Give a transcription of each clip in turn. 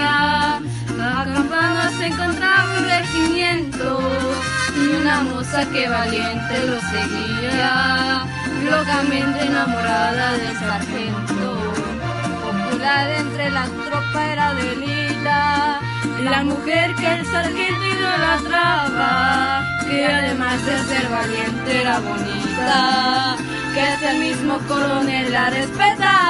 Serranía, acampando se encontraba un regimiento y una moza que valiente lo seguía, locamente enamorada del sargento. Popular entre las tropas era delita, la mujer que el sargento idolatraba, que además de ser valiente era bonita, que ese mismo coronel la respetaba.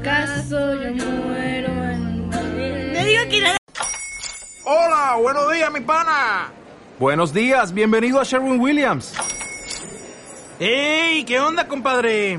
acaso yo muero en Me digo que Hola, buenos días, mi pana. Buenos días, bienvenido a Sherwin Williams. ¡Ey! ¿Qué onda, compadre?